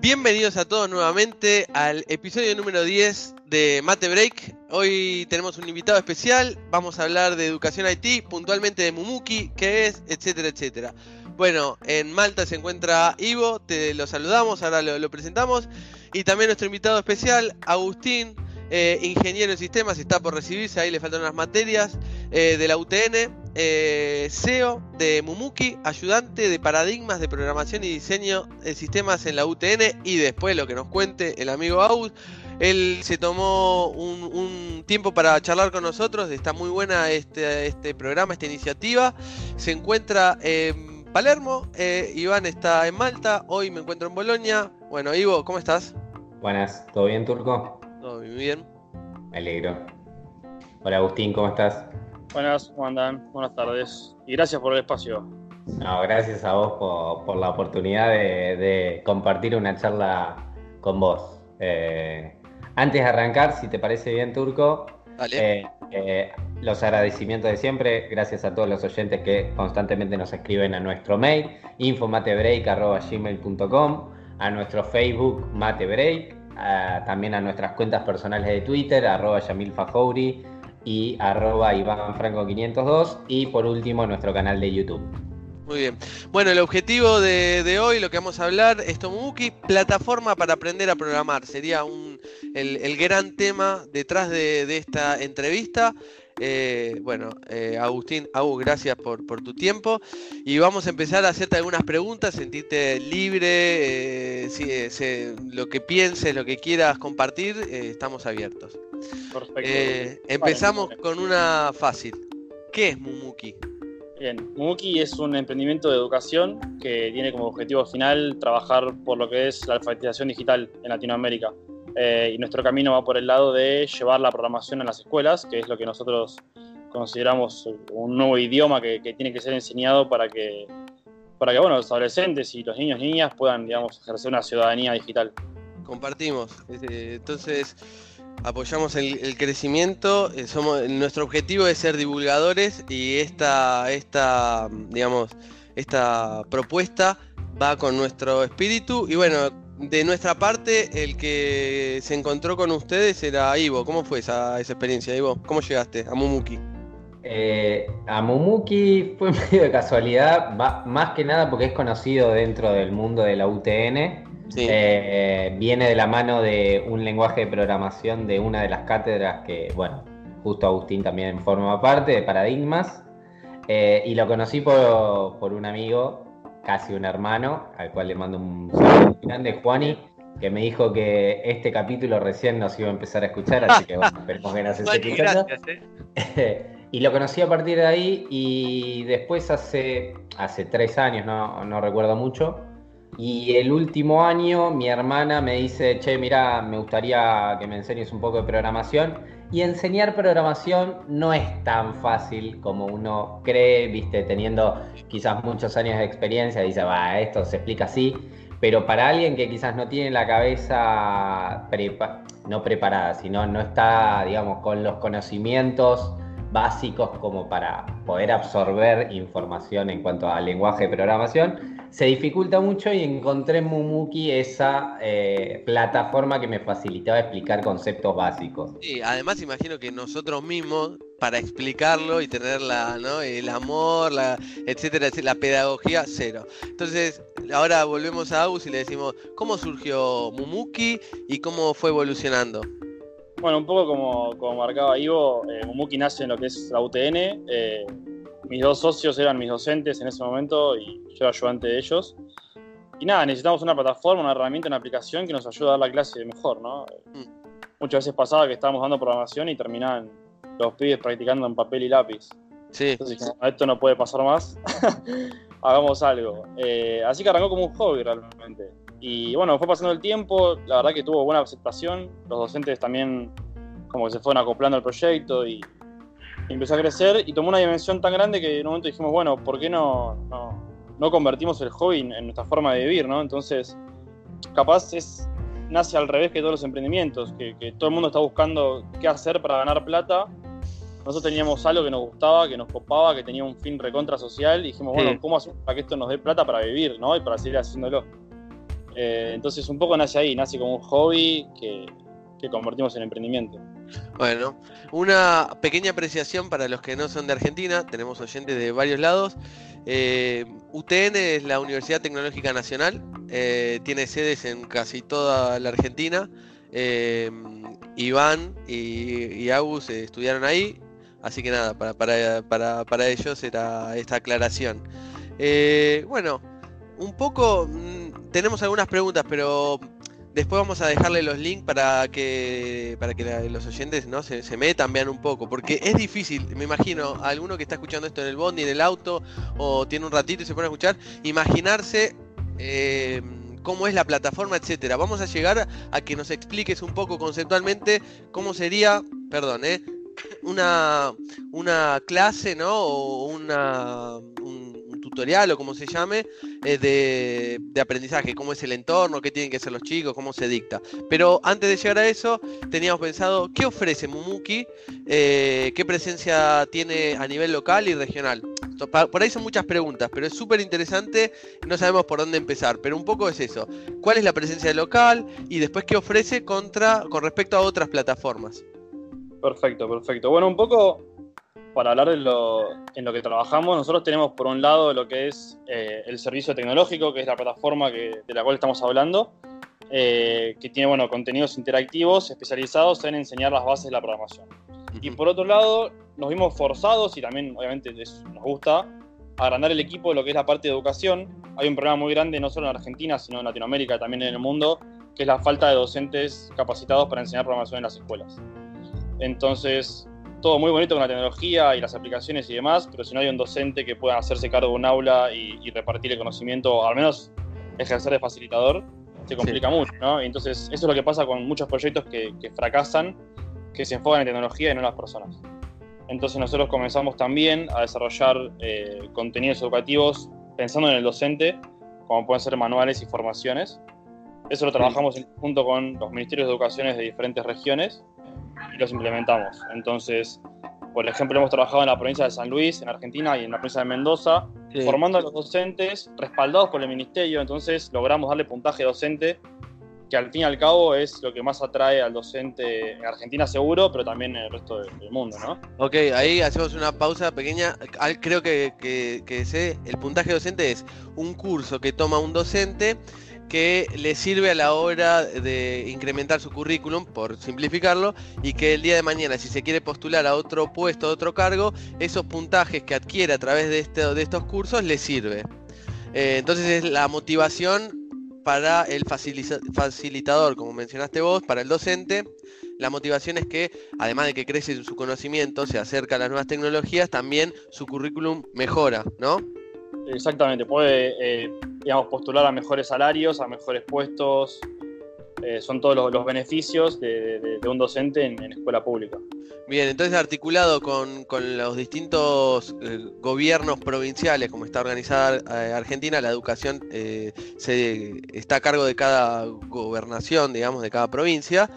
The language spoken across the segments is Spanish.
Bienvenidos a todos nuevamente al episodio número 10 de Mate Break. Hoy tenemos un invitado especial, vamos a hablar de educación IT, puntualmente de Mumuki, qué es, etcétera, etcétera. Bueno, en Malta se encuentra Ivo, te lo saludamos, ahora lo, presentamos. Y también nuestro invitado especial, Agustín, eh, ingeniero en sistemas, está por recibirse, ahí le faltan unas materias, eh, de la UTN, eh, CEO de Mumuki, ayudante de paradigmas de programación y diseño de sistemas en la UTN y después lo que nos cuente el amigo Aus. Él se tomó un, tiempo para charlar con nosotros, está muy buena este, este programa, esta iniciativa. Se encuentra en Palermo, eh, Iván está en Malta, hoy me encuentro en Bolonia. Bueno, Ivo, ¿cómo estás? Buenas, ¿todo bien, Turco? Todo muy bien. Me alegro. Hola, Agustín, ¿cómo estás? Buenas, ¿cómo andan? Buenas tardes. Y gracias por el espacio. No, gracias a vos por, la oportunidad de, compartir una charla con vos. Eh, antes de arrancar, si te parece bien, Turco, eh, eh, los agradecimientos de siempre, gracias a todos los oyentes que constantemente nos escriben a nuestro mail, infomatebreak.gmail.com, a nuestro Facebook Matebreak, también a nuestras cuentas personales de Twitter, arroba Yamil y arroba Iván Franco 502 y por último nuestro canal de YouTube. Muy bien. Bueno, el objetivo de, hoy, lo que vamos a hablar, es Tomuki, plataforma para aprender a programar. Sería un, el, gran tema detrás de, esta entrevista. Eh, bueno, eh, Agustín, Agus, gracias por, por, tu tiempo. Y vamos a empezar a hacerte algunas preguntas, sentirte libre, eh, si, lo que pienses, lo que quieras compartir, estamos abiertos. Eh, empezamos con una fácil. ¿Qué es Mumuki? Bien, Mumuki es un emprendimiento de educación que tiene como objetivo final trabajar por lo que es la alfabetización digital en Latinoamérica. Eh, y nuestro camino va por el lado de llevar la programación a las escuelas, que es lo que nosotros consideramos un nuevo idioma que, tiene que ser enseñado para que, para que bueno, los adolescentes y los niños y niñas puedan digamos, ejercer una ciudadanía digital. Compartimos. Entonces, apoyamos el, crecimiento, eh, somos, nuestro objetivo es ser divulgadores y esta, esta, digamos, esta propuesta va con nuestro espíritu y bueno, de nuestra parte el que se encontró con ustedes era Ivo, ¿cómo fue esa, experiencia Ivo? ¿Cómo llegaste a Mumuki? Eh, a Mumuki fue medio de casualidad, más que nada porque es conocido dentro del mundo de la UTN eh, viene de la mano de un lenguaje de programación de una de las cátedras que, bueno, justo Agustín también forma parte, de Paradigmas. Eh, y lo conocí por, un amigo, casi un hermano, al cual le mando un saludo grande, Juani, que me dijo que este capítulo recién nos iba a empezar a escuchar, así que bueno, esperemos que nos esté escuchando. y lo conocí a partir de ahí y después hace, hace tres años, no, no recuerdo mucho, y el último año mi hermana me dice, che, mira, me gustaría que me enseñes un poco de programación. Y enseñar programación no es tan fácil como uno cree, viste, teniendo quizás muchos años de experiencia, dice, va, esto se explica así. Pero para alguien que quizás no tiene la cabeza no preparada, sino no está, digamos, con los conocimientos básicos como para poder absorber información en cuanto al lenguaje de programación, se dificulta mucho y encontré en Mumuki esa eh, plataforma que me facilitaba explicar conceptos básicos. Sí, además imagino que nosotros mismos, para explicarlo y tener la, ¿no? el amor, la, etcétera, la pedagogía, cero. Entonces, ahora volvemos a Agus y le decimos, ¿cómo surgió Mumuki y cómo fue evolucionando? Bueno, un poco como, como marcaba Ivo, eh, Mumuki nace en lo que es la UTN. Eh, mis dos socios eran mis docentes en ese momento y yo era ayudante de ellos. Y nada, necesitamos una plataforma, una herramienta, una aplicación que nos ayude a dar la clase mejor, ¿no? Mm. Muchas veces pasaba que estábamos dando programación y terminaban los pibes practicando en papel y lápiz. Sí. Entonces, esto no puede pasar más, hagamos algo. Eh, así que arrancó como un hobby realmente. Y bueno, fue pasando el tiempo, la verdad que tuvo buena aceptación, los docentes también como que se fueron acoplando al proyecto y empezó a crecer y tomó una dimensión tan grande que en un momento dijimos, bueno, ¿por qué no, no, convertimos el hobby en, nuestra forma de vivir? ¿no? Entonces, capaz es, nace al revés que todos los emprendimientos, que, todo el mundo está buscando qué hacer para ganar plata nosotros teníamos algo que nos gustaba, que nos copaba, que tenía un fin recontra social y dijimos, bueno, ¿cómo hacemos para que esto nos dé plata para vivir, ¿no? Y para seguir haciéndolo. Eh, entonces un poco nace ahí, nace como un hobby que, que convertimos en emprendimiento. Bueno, una pequeña apreciación para los que no son de Argentina, tenemos oyentes de varios lados. Eh, UTN es la Universidad Tecnológica Nacional, eh, tiene sedes en casi toda la Argentina. Eh, Iván y, Agus estudiaron ahí, así que nada, para, ellos era esta aclaración. bueno, un poco mm, tenemos algunas preguntas, pero Después vamos a dejarle los links para que para que los oyentes no se, metan, vean un poco, porque es difícil, me imagino, alguno que está escuchando esto en el bondi, en el auto, o tiene un ratito y se pone a escuchar, imaginarse eh, cómo es la plataforma, etcétera. Vamos a llegar a que nos expliques un poco conceptualmente cómo sería, perdón, eh, una, una clase, ¿no? O una, tutorial o como se llame de, aprendizaje, cómo es el entorno, qué tienen que ser los chicos, cómo se dicta. Pero antes de llegar a eso, teníamos pensado, ¿qué ofrece Mumuki? Eh, ¿Qué presencia tiene a nivel local y regional? Por ahí son muchas preguntas, pero es súper interesante, no sabemos por dónde empezar, pero un poco es eso. ¿Cuál es la presencia local y después qué ofrece contra, con respecto a otras plataformas? Perfecto, perfecto. Bueno, un poco para hablar de lo, en lo que trabajamos, nosotros tenemos por un lado lo que es eh, el servicio tecnológico, que es la plataforma que, de la cual estamos hablando, eh, que tiene bueno, contenidos interactivos especializados en enseñar las bases de la programación. Y por otro lado, nos vimos forzados, y también obviamente nos gusta, a agrandar el equipo de lo que es la parte de educación. Hay un problema muy grande, no solo en Argentina, sino en Latinoamérica, también en el mundo, que es la falta de docentes capacitados para enseñar programación en las escuelas. Entonces, todo muy bonito con la tecnología y las aplicaciones y demás, pero si no hay un docente que pueda hacerse cargo de un aula y, repartir el conocimiento, o al menos ejercer de facilitador, se complica mucho, ¿no? Y entonces, eso es lo que pasa con muchos proyectos que, fracasan, que se enfocan en tecnología y no en las personas. Entonces, nosotros comenzamos también a desarrollar eh, contenidos educativos pensando en el docente, como pueden ser manuales y formaciones. Eso lo trabajamos junto con los ministerios de educación de diferentes regiones y los implementamos. Entonces, por ejemplo, hemos trabajado en la provincia de San Luis, en Argentina, y en la provincia de Mendoza, formando a los docentes respaldados por el ministerio. Entonces, logramos darle puntaje docente, que al fin y al cabo es lo que más atrae al docente en Argentina, seguro, pero también en el resto del mundo, ¿no? Ok, ahí hacemos una pausa pequeña. Creo que, que, que sé, el puntaje docente es un curso que toma un docente que le sirve a la hora de incrementar su currículum, por simplificarlo, y que el día de mañana, si se quiere postular a otro puesto, a otro cargo, esos puntajes que adquiere a través de, este, de estos cursos le sirve. Eh, entonces es la motivación para el facilitador, como mencionaste vos, para el docente. La motivación es que, además de que crece su conocimiento, se acerca a las nuevas tecnologías, también su currículum mejora, ¿no? Exactamente, puede eh, digamos, postular a mejores salarios, a mejores puestos. Eh, son todos los, beneficios de, un docente en, escuela pública. Bien, entonces articulado con, los distintos eh, gobiernos provinciales, como está organizada Argentina, la educación se, está a cargo de cada gobernación, digamos, de cada provincia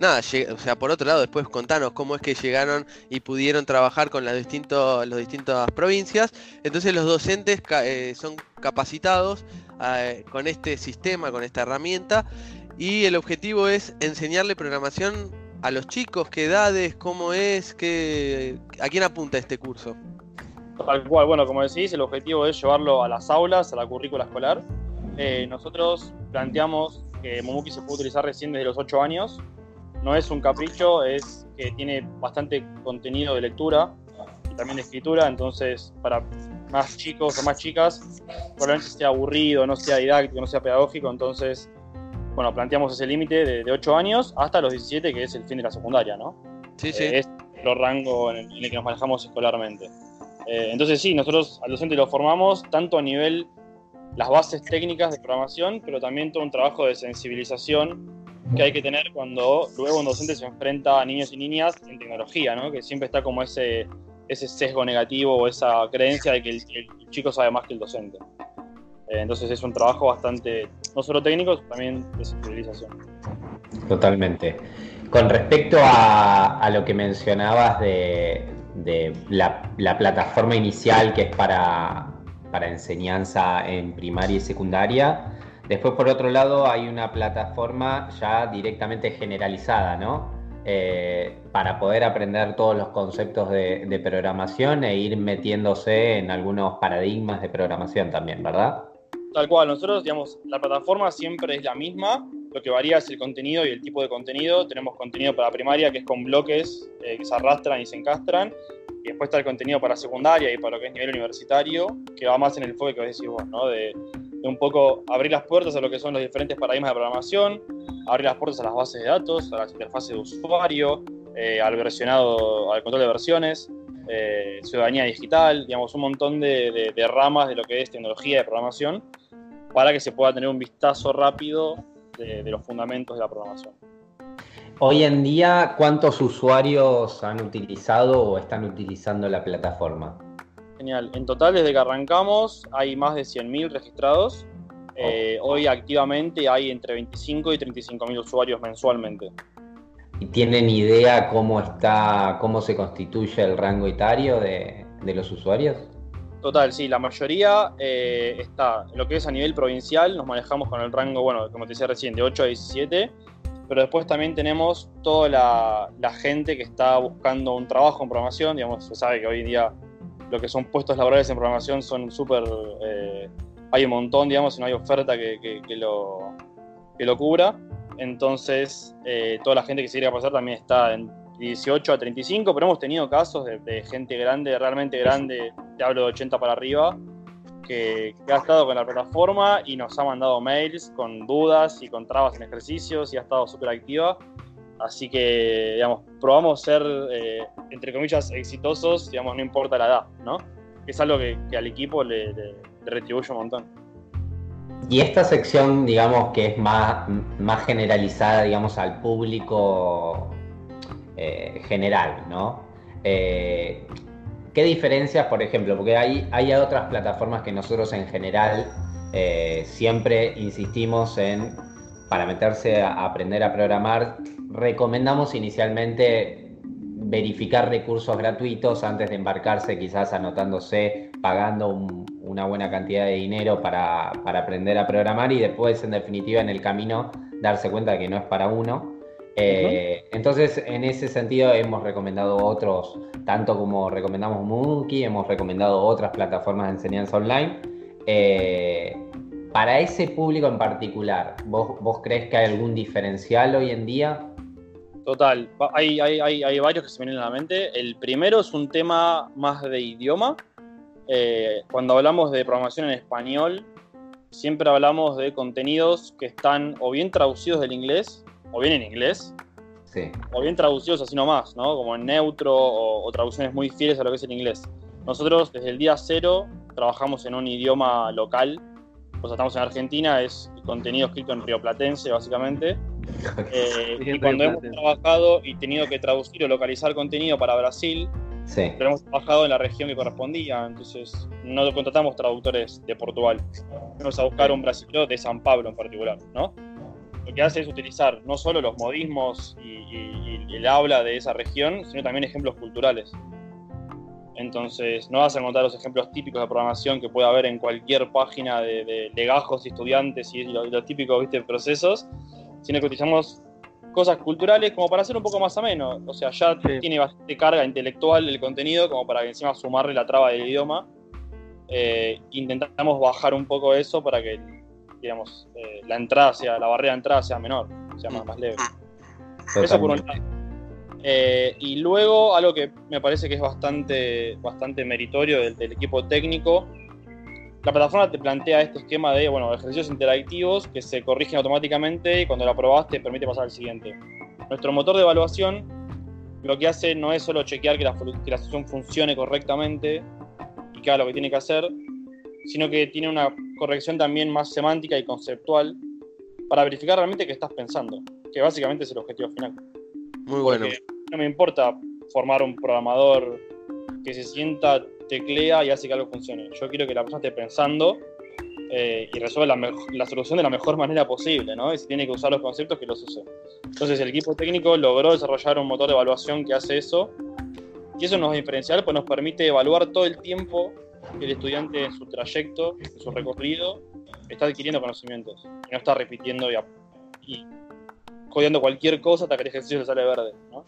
nada, o sea, por otro lado, después contanos cómo es que llegaron y pudieron trabajar con las, distintos, distintas provincias. Entonces los docentes eh, son capacitados eh, con este sistema, con esta herramienta, y el objetivo es enseñarle programación a los chicos, qué edades, cómo es, qué, a quién apunta este curso. Tal cual, bueno, como decís, el objetivo es llevarlo a las aulas, a la currícula escolar. Eh, nosotros planteamos que Momuki se puede utilizar recién desde los 8 años no es un capricho, es que tiene bastante contenido de lectura y también de escritura, entonces para más chicos o más chicas probablemente sea aburrido, no sea didáctico, no sea pedagógico, entonces bueno, planteamos ese límite de, 8 años hasta los 17, que es el fin de la secundaria, ¿no? Sí, sí. Eh, es el rango en el, que nos manejamos escolarmente. Eh, entonces sí, nosotros al docente lo formamos tanto a nivel las bases técnicas de programación, pero también todo un trabajo de sensibilización que hay que tener cuando luego un docente se enfrenta a niños y niñas en tecnología, ¿no? Que siempre está como ese, ese sesgo negativo o esa creencia de que el, chico sabe más que el docente. Eh, entonces es un trabajo bastante, no solo técnico, también de sensibilización. Totalmente. Con respecto a, lo que mencionabas de, la, plataforma inicial que es para, para enseñanza en primaria y secundaria, después por otro lado hay una plataforma ya directamente generalizada, ¿no? Eh, para poder aprender todos los conceptos de, programación e ir metiéndose en algunos paradigmas de programación también, ¿verdad? Tal cual, nosotros, digamos, la plataforma siempre es la misma, lo que varía es el contenido y el tipo de contenido. Tenemos contenido para primaria que es con bloques eh, que se arrastran y se encastran, y después está el contenido para secundaria y para lo que es nivel universitario, que va más en el enfoque que decís vos, ¿no? De, de un poco abrir las puertas a lo que son los diferentes paradigmas de programación, abrir las puertas a las bases de datos, a las interfaces de usuario, eh, al versionado, al control de versiones, eh, ciudadanía digital, digamos, un montón de, ramas de lo que es tecnología de programación para que se pueda tener un vistazo rápido de, los fundamentos de la programación. Hoy en día, ¿cuántos usuarios han utilizado o están utilizando la plataforma? Genial. En total, desde que arrancamos, hay más de 100.000 registrados eh, hoy activamente hay entre 25 y 35 mil usuarios mensualmente. ¿Y tienen idea cómo está, cómo se constituye el rango etario de, los usuarios? Total, sí, la mayoría eh, está lo que es a nivel provincial, nos manejamos con el rango, bueno, como te decía recién, de 8 a 17, pero después también tenemos toda la, gente que está buscando un trabajo en programación, digamos, se sabe que hoy en día lo que son puestos laborales en programación son súper eh, hay un montón, digamos, y no hay oferta que, lo, que lo cubra. Entonces, eh, toda la gente que se quiere pasar también está en 18 a 35, pero hemos tenido casos de, gente grande, realmente grande, te hablo de 80 para arriba, que, ha estado con la plataforma y nos ha mandado mails con dudas y con trabas en ejercicios y ha estado súper activa. Así que, digamos, probamos ser, eh, entre comillas, exitosos, digamos, no importa la edad, ¿no? Es algo que, al equipo le retribuye un montón. Y esta sección, digamos, que es más, más generalizada, digamos, al público eh, general, ¿no? Eh, ¿Qué diferencias, por ejemplo? Porque hay, hay otras plataformas que nosotros en general siempre insistimos en, para meterse a aprender a programar, recomendamos inicialmente verificar recursos gratuitos antes de embarcarse, quizás anotándose, pagando un, una buena cantidad de dinero para, aprender a programar y después, en definitiva, en el camino, darse cuenta de que no es para uno. Eh, entonces, en ese sentido, hemos recomendado otros, tanto como recomendamos Monkey, hemos recomendado otras plataformas de enseñanza online. Eh, para ese público en particular, ¿vos, ¿vos crees que hay algún diferencial hoy en día? Total, hay, hay, hay, hay varios que se me vienen a la mente. El primero es un tema más de idioma, eh, cuando hablamos de programación en español, siempre hablamos de contenidos que están o bien traducidos del inglés, o bien en inglés, o bien traducidos así nomás, ¿no? Como en neutro o, traducciones muy fieles a lo que es el inglés. Nosotros desde el día cero trabajamos en un idioma local, pues estamos en Argentina, es contenido escrito en rioplatense básicamente. Eh, y cuando hemos trabajado y tenido que traducir o localizar contenido para Brasil, pero hemos trabajado en la región que correspondía, entonces no contratamos traductores de Portugal. Vamos a buscar un brasileño de San Pablo en particular, ¿no? Lo que hace es utilizar no solo los modismos y, el habla de esa región, sino también ejemplos culturales. Entonces, no vas a encontrar los ejemplos típicos de programación que puede haber en cualquier página de, legajos y estudiantes y los, típicos ¿viste? procesos, sino que utilizamos cosas culturales como para hacer un poco más ameno. O sea, ya tiene bastante carga intelectual el contenido como para que encima sumarle la traba del idioma. Eh, intentamos bajar un poco eso para que, digamos, eh, la entrada sea, la barrera de entrada sea menor, sea más, leve. Eso por un lado. Eh, y luego algo que me parece que es bastante, bastante meritorio del equipo técnico la plataforma te plantea este esquema de bueno, ejercicios interactivos que se corrigen automáticamente y cuando lo aprobas te permite pasar al siguiente. Nuestro motor de evaluación lo que hace no es solo chequear que la, que sesión funcione correctamente y que haga lo que tiene que hacer, sino que tiene una corrección también más semántica y conceptual para verificar realmente qué estás pensando, que básicamente es el objetivo final. Muy bueno. no me importa formar un programador que se sienta teclea y hace que algo funcione. Yo quiero que la persona esté pensando eh, y resuelve la, solución de la mejor manera posible, ¿no? Y si tiene que usar los conceptos, que los use. Entonces el equipo técnico logró desarrollar un motor de evaluación que hace eso, y eso nos diferencial, pues nos permite evaluar todo el tiempo que el estudiante en su trayecto, en su recorrido, está adquiriendo conocimientos, y no está repitiendo y, y jodiendo cualquier cosa hasta que el ejercicio le sale verde, ¿no?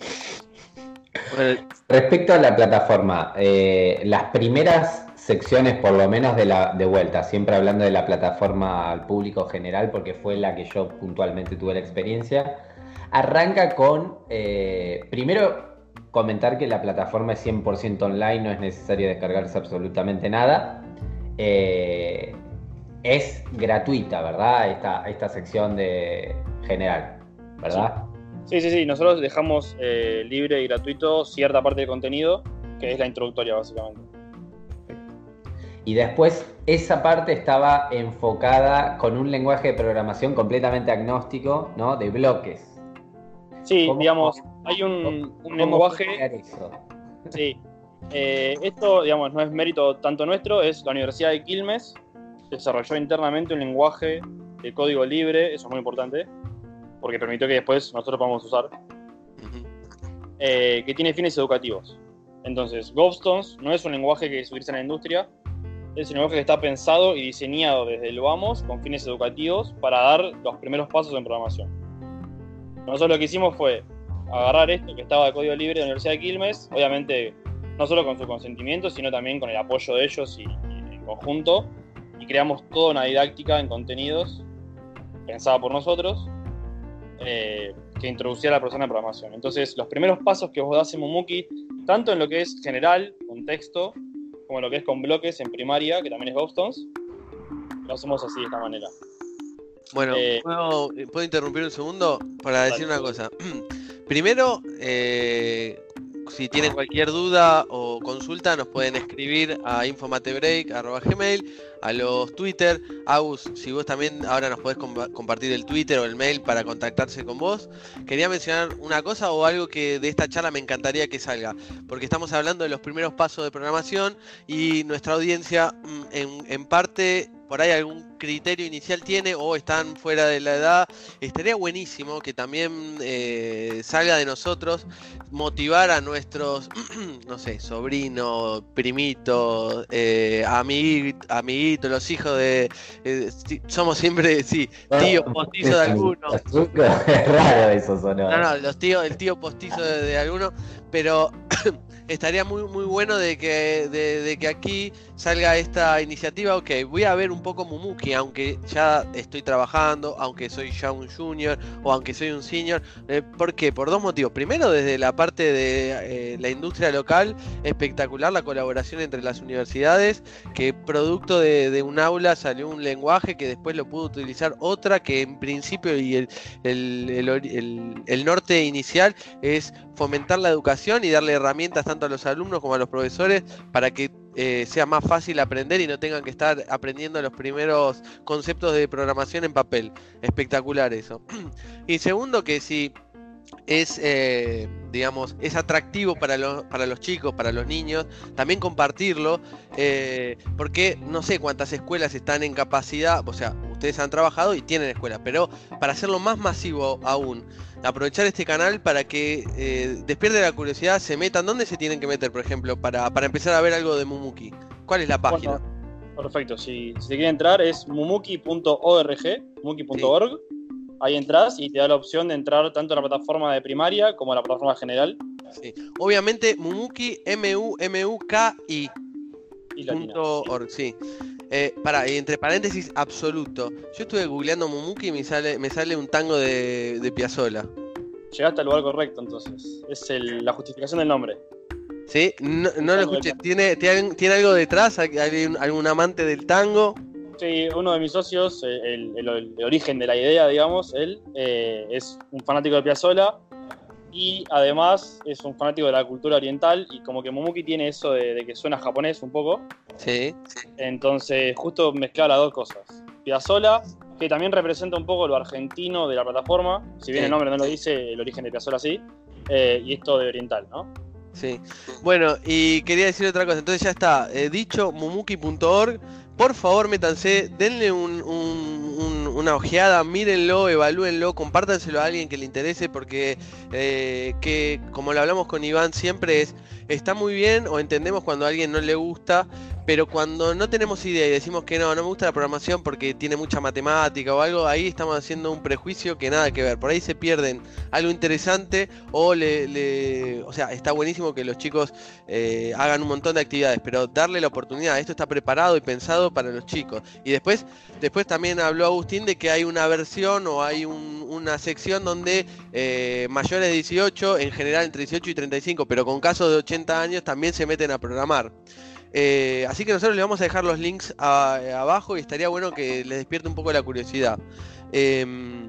Respecto a la plataforma, eh, las primeras secciones, por lo menos de la de vuelta, siempre hablando de la plataforma al público general, porque fue la que yo puntualmente tuve la experiencia, arranca con, eh, primero, comentar que la plataforma es 100% online, no es necesario descargarse absolutamente nada. Eh, es gratuita, ¿verdad? Esta, esta sección de general, ¿verdad? Sí, sí, sí. Nosotros dejamos eh, libre y gratuito cierta parte del contenido, que es la introductoria, básicamente. Y después esa parte estaba enfocada con un lenguaje de programación completamente agnóstico, ¿no? De bloques. Sí, digamos, hay un, lenguaje. Sí. Eh, esto, digamos, no es mérito tanto nuestro, es la Universidad de Quilmes. Desarrolló internamente un lenguaje de código libre, eso es muy importante, porque permitió que después nosotros podamos usar, eh, que tiene fines educativos. Entonces, Gobstones no es un lenguaje que se utiliza en la industria, es un lenguaje que está pensado y diseñado desde el vamos con fines educativos para dar los primeros pasos en programación. Nosotros lo que hicimos fue agarrar esto que estaba de código libre de la Universidad de Quilmes, obviamente no solo con su consentimiento, sino también con el apoyo de ellos y, en conjunto, y creamos toda una didáctica en contenidos pensada por nosotros, eh, que introducía a la persona en programación. Entonces, los primeros pasos que vos das en Mumuki, tanto en lo que es general, contexto, como en lo que es con bloques en primaria, que también es Ghostones, lo hacemos así, de esta manera. Bueno, eh, ¿puedo, interrumpir un segundo para decir una cosa? Primero, eh, si tienen cualquier duda o consulta, nos pueden escribir a infomatebreak.gmail, a los Twitter. Agus, si vos también ahora nos podés compartir el Twitter o el mail para contactarse con vos. Quería mencionar una cosa o algo que de esta charla me encantaría que salga, porque estamos hablando de los primeros pasos de programación y nuestra audiencia mm, en, en parte por ahí algún criterio inicial tiene o están fuera de la edad, estaría buenísimo que también eh, salga de nosotros motivar a nuestros, no sé, sobrinos, primitos, eh, amiguitos, los hijos de... Eh, somos siempre, sí, tío postizo de algunos. Es raro eso, sonó. No, no, los tíos, el tío postizo de, de algunos, pero estaría muy muy bueno de que, de, que aquí salga esta iniciativa. Ok, voy a ver un poco Mumuki, aunque ya estoy trabajando, aunque soy ya un junior o aunque soy un senior. Eh, ¿Por qué? Por dos motivos. Primero, desde la parte de eh, la industria local, espectacular la colaboración entre las universidades, que producto de, un aula salió un lenguaje que después lo pudo utilizar otra, que en principio y el, el, el norte inicial es fomentar la educación y darle herramientas tanto a los alumnos como a los profesores para que eh, sea más fácil aprender y no tengan que estar aprendiendo los primeros conceptos de programación en papel. Espectacular eso. y segundo, que si es, eh, digamos, es atractivo para los, para los chicos, para los niños, también compartirlo, eh, porque no sé cuántas escuelas están en capacidad, o sea, ustedes han trabajado y tienen escuelas, pero para hacerlo más masivo aún, aprovechar este canal para que eh, despierte la curiosidad, se metan, ¿dónde se tienen que meter, por ejemplo, para, empezar a ver algo de Mumuki? ¿Cuál es la página? perfecto, si, se quiere entrar es mumuki.org, mumuki.org. Ahí entras y te da la opción de entrar tanto a la plataforma de primaria como a la plataforma general. Sí. Obviamente, Mumuki, M-U-M-U-K-I. org, sí. Eh, para, entre paréntesis, absoluto. Yo estuve googleando Mumuki y me sale, me sale un tango de, de Piazzola. Llegaste al lugar correcto, entonces. Es la justificación del nombre. ¿Sí? No, lo escuché. ¿Tiene, ¿Tiene, algo detrás? ¿Hay algún amante del tango? Sí, uno de mis socios, eh, el, origen de la idea, digamos, él eh, es un fanático de Piazzola y además es un fanático de la cultura oriental y como que Momuki tiene eso de, que suena japonés un poco. Sí. Entonces justo mezclar las dos cosas. Piazzola, que también representa un poco lo argentino de la plataforma, si bien el nombre no lo dice, el origen de Piazzola sí, eh, y esto de oriental, ¿no? Sí. Bueno, y quería decir otra cosa. Entonces ya está. Eh, dicho mumuki.org. Por favor, métanse, denle una ojeada, mírenlo, evalúenlo, compártanselo a alguien que le interese, porque eh, que, como lo hablamos con Iván, siempre es, está muy bien o entendemos cuando a alguien no le gusta, pero cuando no tenemos idea y decimos que no, no me gusta la programación porque tiene mucha matemática o algo, ahí estamos haciendo un prejuicio que nada que ver. Por ahí se pierden algo interesante o le, o sea, está buenísimo que los chicos eh, hagan un montón de actividades, pero darle la oportunidad. Esto está preparado y pensado para los chicos. Y después, después también habló Agustín de que hay una versión o hay una sección donde eh, mayores de 18, en general entre 18 y 35, pero con casos de 80 años también se meten a programar. Eh, así que nosotros le vamos a dejar los links abajo y estaría bueno que les despierte un poco la curiosidad. Em,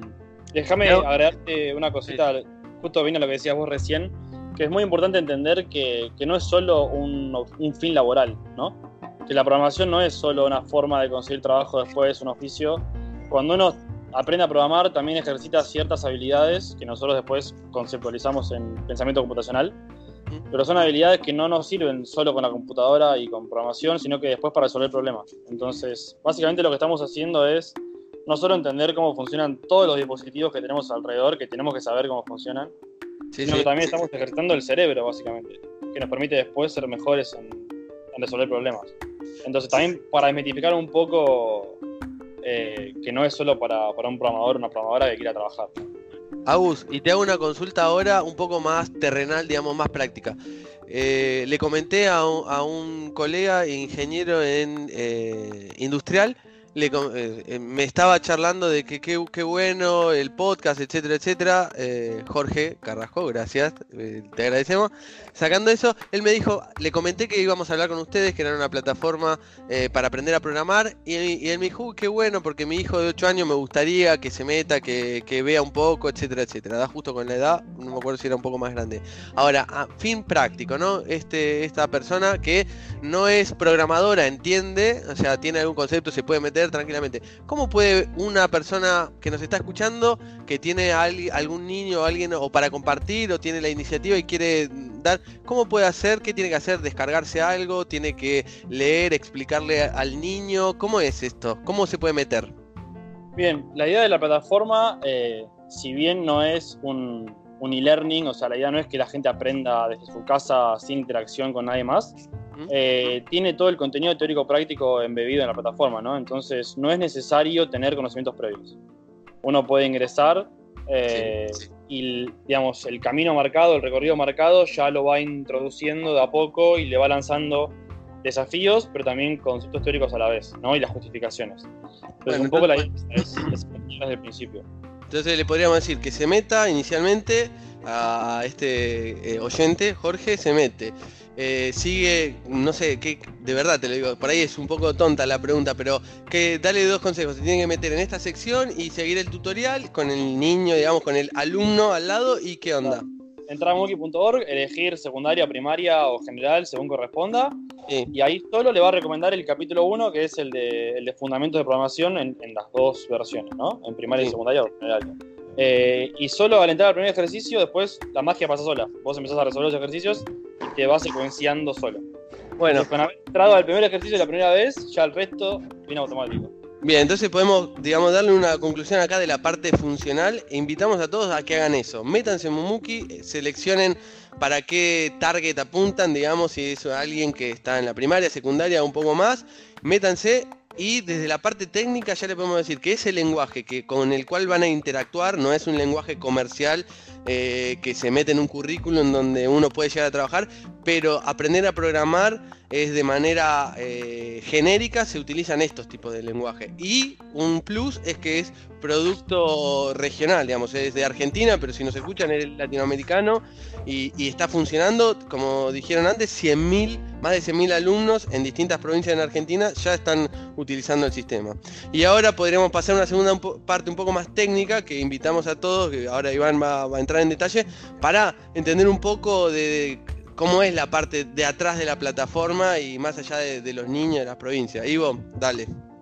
Déjame agregarte una cosita, justo vino lo que decías vos recién, que es muy importante entender que, no es solo un, fin laboral, ¿no? Que la programación no es solo una forma de conseguir trabajo después, un oficio. Cuando uno aprende a programar, también ejercita ciertas habilidades que nosotros después conceptualizamos en pensamiento computacional pero son habilidades que no nos sirven solo con la computadora y con programación, sino que después para resolver problemas. Entonces, básicamente lo que estamos haciendo es no solo entender cómo funcionan todos los dispositivos que tenemos alrededor, que tenemos que saber cómo funcionan, sino que también estamos ejercitando el cerebro, básicamente, que nos permite después ser mejores en, resolver problemas. Entonces, también para desmitificar un poco eh, que no es solo para, para un programador una programadora que quiera trabajar. Agus, y te hago una consulta ahora un poco más terrenal, digamos, más práctica. Eh, le comenté a un, colega ingeniero en eh, industrial eh, eh, me estaba charlando de que qué bueno el podcast, etcétera, etcétera. Eh, Jorge Carrasco, gracias, te agradecemos. Sacando eso, él me dijo, le comenté que íbamos a hablar con ustedes, que era una plataforma para aprender a programar, y, él me dijo, qué bueno, porque mi hijo de 8 años me gustaría que se meta, que, vea un poco, etcétera, etcétera. Da justo con la edad, no me acuerdo si era un poco más grande. Ahora, a fin práctico, ¿no? Este, esta persona que no es programadora, entiende, o sea, tiene algún concepto, se puede meter tranquilamente. ¿Cómo puede una persona que nos está escuchando, que tiene algún niño o alguien o para compartir o tiene la iniciativa y quiere dar, cómo puede hacer? ¿Qué tiene que hacer? ¿Descargarse algo? ¿Tiene que leer, explicarle al niño? ¿Cómo es esto? ¿Cómo se puede meter? Bien, la idea de la plataforma, eh, si bien no es un, un e-learning, o sea, la idea no es que la gente aprenda desde su casa sin interacción con nadie más, eh, tiene todo el contenido teórico práctico embebido en la plataforma, ¿no? Entonces no es necesario tener conocimientos previos. Uno puede ingresar eh, y, digamos, el camino marcado, el recorrido marcado, ya lo va introduciendo de a poco y le va lanzando desafíos, pero también conceptos teóricos a la vez, ¿no? Y las justificaciones. Entonces, un poco la idea es, desde el principio. Entonces le podríamos decir que se meta inicialmente a este eh, oyente, Jorge, se mete. Eh, sigue, no sé, que de verdad te lo digo, por ahí es un poco tonta la pregunta, pero que dale dos consejos, se tiene que meter en esta sección y seguir el tutorial con el niño, digamos, con el alumno al lado y qué onda. Entrar a monkey.org, elegir secundaria, primaria o general según corresponda. Y ahí solo le va a recomendar el capítulo 1, que es el de, el de fundamentos de programación en, las dos versiones, ¿no? En primaria y secundaria o general. Eh, y solo al entrar al primer ejercicio, después la magia pasa sola. Vos empezás a resolver los ejercicios te vas secuenciando solo. Bueno, con haber entrado al primer ejercicio la primera vez, ya el resto viene automático. Bien, entonces podemos, digamos, darle una conclusión acá de la parte funcional e invitamos a todos a que hagan eso. Métanse en Mumuki, eh, seleccionen para qué target apuntan, digamos, si es alguien que está en la primaria, secundaria, un poco más. Métanse y desde la parte técnica ya le podemos decir que ese lenguaje que, con el cual van a interactuar no es un lenguaje comercial eh, que se mete en un currículum donde uno puede llegar a trabajar, pero aprender a programar es de manera eh, genérica, se utilizan estos tipos de lenguaje. Y un plus es que es producto regional, digamos, es de Argentina, pero si nos escuchan es latinoamericano y, está funcionando, como dijeron antes, 100.000, más de 100.000 alumnos en distintas provincias en Argentina ya están utilizando el sistema. Y ahora podríamos pasar a una segunda parte un poco más técnica que invitamos a todos, que ahora Iván va, a entrar en detalle, para entender un poco de cómo es la parte de atrás de la plataforma y más allá de, los niños de las provincias. Ivo, dale.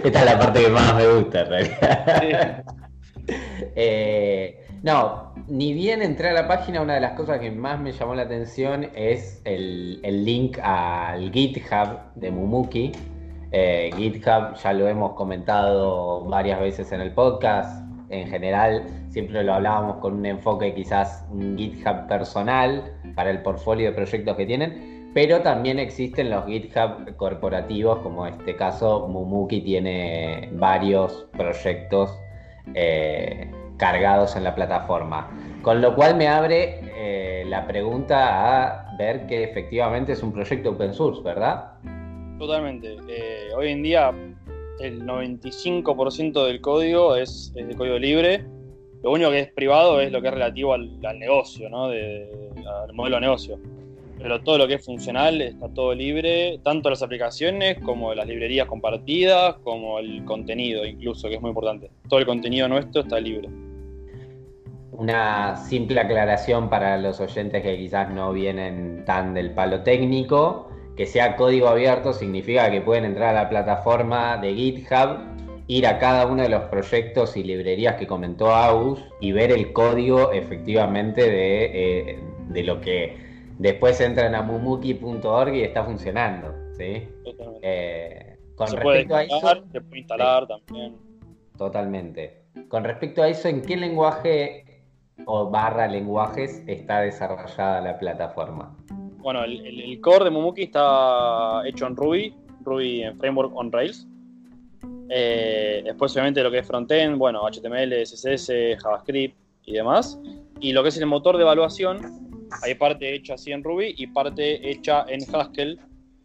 Esta es la parte que más me gusta, en realidad. Eh, no, ni bien entré a la página, una de las cosas que más me llamó la atención es el, link al GitHub de Mumuki. Eh, GitHub ya lo hemos comentado varias veces en el podcast. En general, siempre lo hablábamos con un enfoque quizás un GitHub personal para el portfolio de proyectos que tienen, pero también existen los GitHub corporativos, como en este caso Mumuki tiene varios proyectos eh, cargados en la plataforma. Con lo cual me abre eh, la pregunta a ver que efectivamente es un proyecto open source, ¿verdad? Totalmente. Eh, hoy en día el 95% del código es, de código libre. Lo único que es privado es lo que es relativo al, negocio, ¿no? al modelo de negocio. Pero todo lo que es funcional está todo libre, tanto las aplicaciones como las librerías compartidas, como el contenido incluso, que es muy importante. Todo el contenido nuestro está libre. Una simple aclaración para los oyentes que quizás no vienen tan del palo técnico que sea código abierto significa que pueden entrar a la plataforma de GitHub, ir a cada uno de los proyectos y librerías que comentó Agus y ver el código efectivamente de, eh, lo que después entran a mumuki.org y está funcionando. ¿sí? Eh, con respecto a eso, se puede instalar también. Totalmente. Con respecto a eso, ¿en qué lenguaje o barra lenguajes está desarrollada la plataforma? bueno, el, core de Mumuki está hecho en Ruby, Ruby en Framework on Rails. Eh, después, obviamente, lo que es frontend, bueno, HTML, CSS, JavaScript y demás. Y lo que es el motor de evaluación, hay parte hecha así en Ruby y parte hecha en Haskell,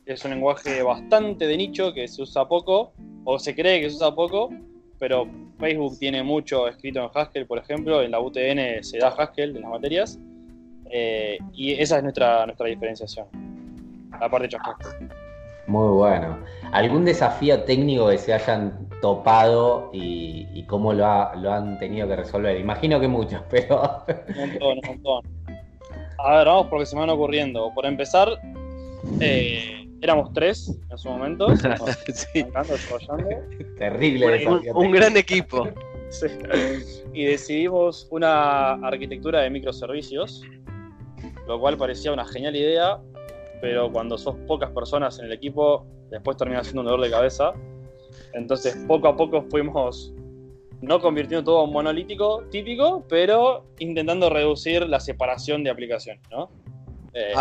que es un lenguaje bastante de nicho que se usa poco, o se cree que se usa poco, pero Facebook tiene mucho escrito en Haskell, por ejemplo, en la UTN se da Haskell en las materias. Eh, y esa es nuestra, nuestra diferenciación. La parte de Muy bueno. ¿Algún desafío técnico que se hayan topado y, cómo lo, han tenido que resolver? Imagino que muchos, pero. Un montón, un montón. A ver, vamos porque se me van ocurriendo. Por empezar, eh, éramos tres en su momento. sí. Terrible. un, gran equipo. Sí. Y decidimos una arquitectura de microservicios lo cual parecía una genial idea, pero cuando sos pocas personas en el equipo, después termina siendo un dolor de cabeza. Entonces, poco a poco fuimos no convirtiendo todo en monolítico típico, pero intentando reducir la separación de aplicaciones, ¿no? Eh,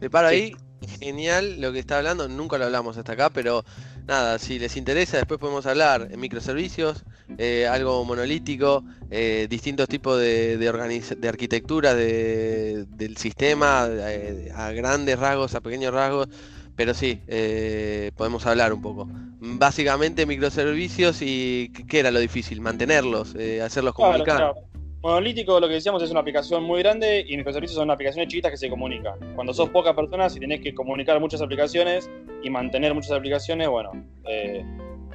te paro ahí, genial lo que está hablando, nunca lo hablamos hasta acá, pero nada, si les interesa, después podemos hablar en microservicios, eh, algo monolítico, eh, distintos tipos de, de, de arquitectura del sistema, eh, a grandes rasgos, a pequeños rasgos, pero sí, podemos hablar un poco. Básicamente microservicios y ¿qué era lo difícil? Mantenerlos, hacerlos comunicar. Monolítico, lo que decíamos, es una aplicación muy grande y microservicios son aplicaciones chiquitas que se comunican. Cuando sos pocas personas y tenés que comunicar muchas aplicaciones y mantener muchas aplicaciones, bueno, eh,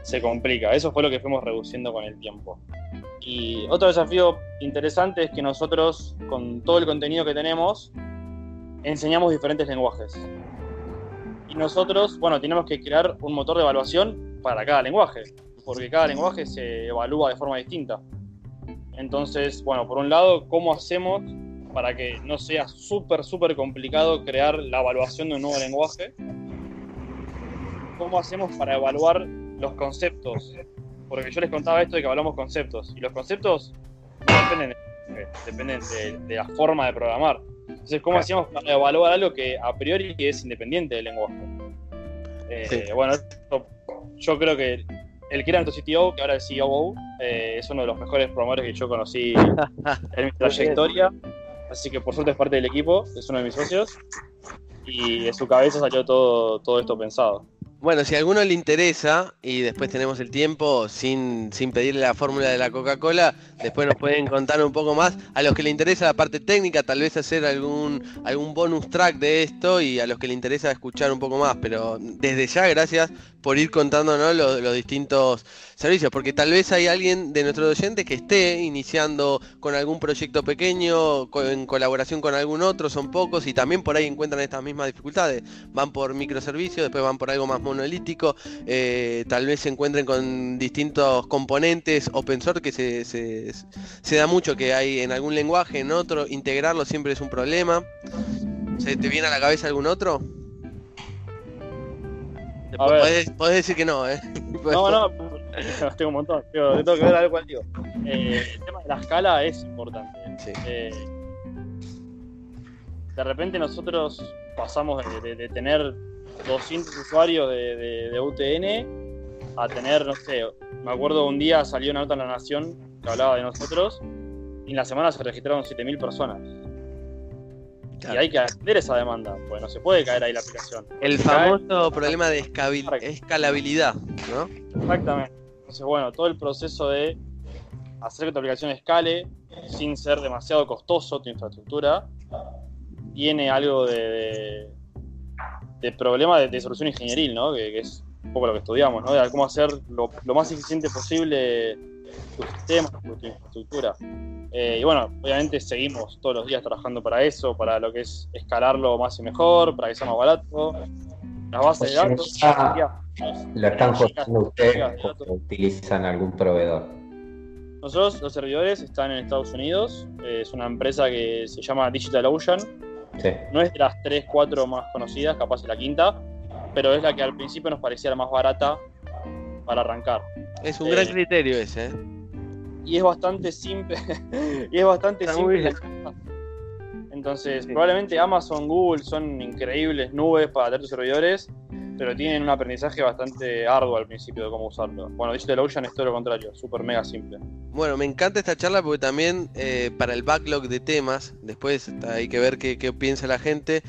se complica. Eso fue lo que fuimos reduciendo con el tiempo. Y otro desafío interesante es que nosotros, con todo el contenido que tenemos, enseñamos diferentes lenguajes. Y nosotros, bueno, tenemos que crear un motor de evaluación para cada lenguaje, porque cada lenguaje se evalúa de forma distinta. Entonces, bueno, por un lado, ¿cómo hacemos para que no sea súper, súper complicado crear la evaluación de un nuevo lenguaje? ¿Cómo hacemos para evaluar los conceptos? Porque yo les contaba esto de que hablamos conceptos, y los conceptos dependen de, dependen de, la forma de programar. Entonces, ¿cómo hacemos para evaluar algo que a priori es independiente del lenguaje? Eh, bueno, yo creo que el que era nuestro CTO, que ahora es COO, eh, es uno de los mejores programadores que yo conocí en mi trayectoria. Así que por suerte es parte del equipo, es uno de mis socios. Y de su cabeza salió todo, todo esto pensado. Bueno, si a alguno le interesa y después tenemos el tiempo sin, sin pedirle la fórmula de la Coca-Cola, después nos pueden contar un poco más. A los que le interesa la parte técnica, tal vez hacer algún, algún bonus track de esto y a los que le interesa escuchar un poco más. Pero desde ya, gracias por ir contándonos los, distintos servicios, porque tal vez hay alguien de nuestros oyentes que esté iniciando con algún proyecto pequeño, en colaboración con algún otro, son pocos y también por ahí encuentran estas mismas dificultades. Van por microservicios, después van por algo más monolítico, eh, tal vez se encuentren con distintos componentes open source que se, se da mucho que hay en algún lenguaje, en otro, integrarlo siempre es un problema. ¿Se te viene a la cabeza algún otro? Podés, decir que no, ¿eh? No, no, tengo un montón. Tengo, tengo que ver algo tío. Eh, el tema de la escala es importante. Eh, de repente nosotros pasamos de, tener 200 usuarios de, de, UTN a tener, no sé, me acuerdo un día salió una nota en La Nación que hablaba de nosotros y en la semana se registraron 7.000 personas. Y hay que atender esa demanda, pues no se puede caer ahí la aplicación. El famoso problema de escalabilidad, ¿no? Exactamente. Entonces, bueno, todo el proceso de hacer que tu aplicación escale sin ser demasiado costoso tu infraestructura, tiene algo de, de, problema de, solución ingenieril, ¿no? Que, es un poco lo que estudiamos, ¿no? De cómo hacer lo, lo más eficiente posible tu sistema, tu infraestructura. Eh, y bueno, obviamente seguimos todos los días trabajando para eso, para lo que es escalarlo más y mejor, para que sea más barato. Las bases de datos. ¿Lo están hosteando ustedes o utilizan algún proveedor? Nosotros, los servidores, están en Estados Unidos. es una empresa que se llama DigitalOcean. Sí. No es de las 3, 4 más conocidas, capaz es la quinta, pero es la que al principio nos parecía la más barata para arrancar. Es un gran eh, criterio ese, ¿eh? y es bastante simple. y es bastante simple. Entonces, probablemente Amazon, Google son increíbles nubes para tener tus servidores, pero tienen un aprendizaje bastante arduo al principio de cómo usarlo. Bueno, DigitalOcean es todo lo contrario, súper mega simple. Bueno, me encanta esta charla porque también eh, para el backlog de temas, después hay que ver qué, qué piensa la gente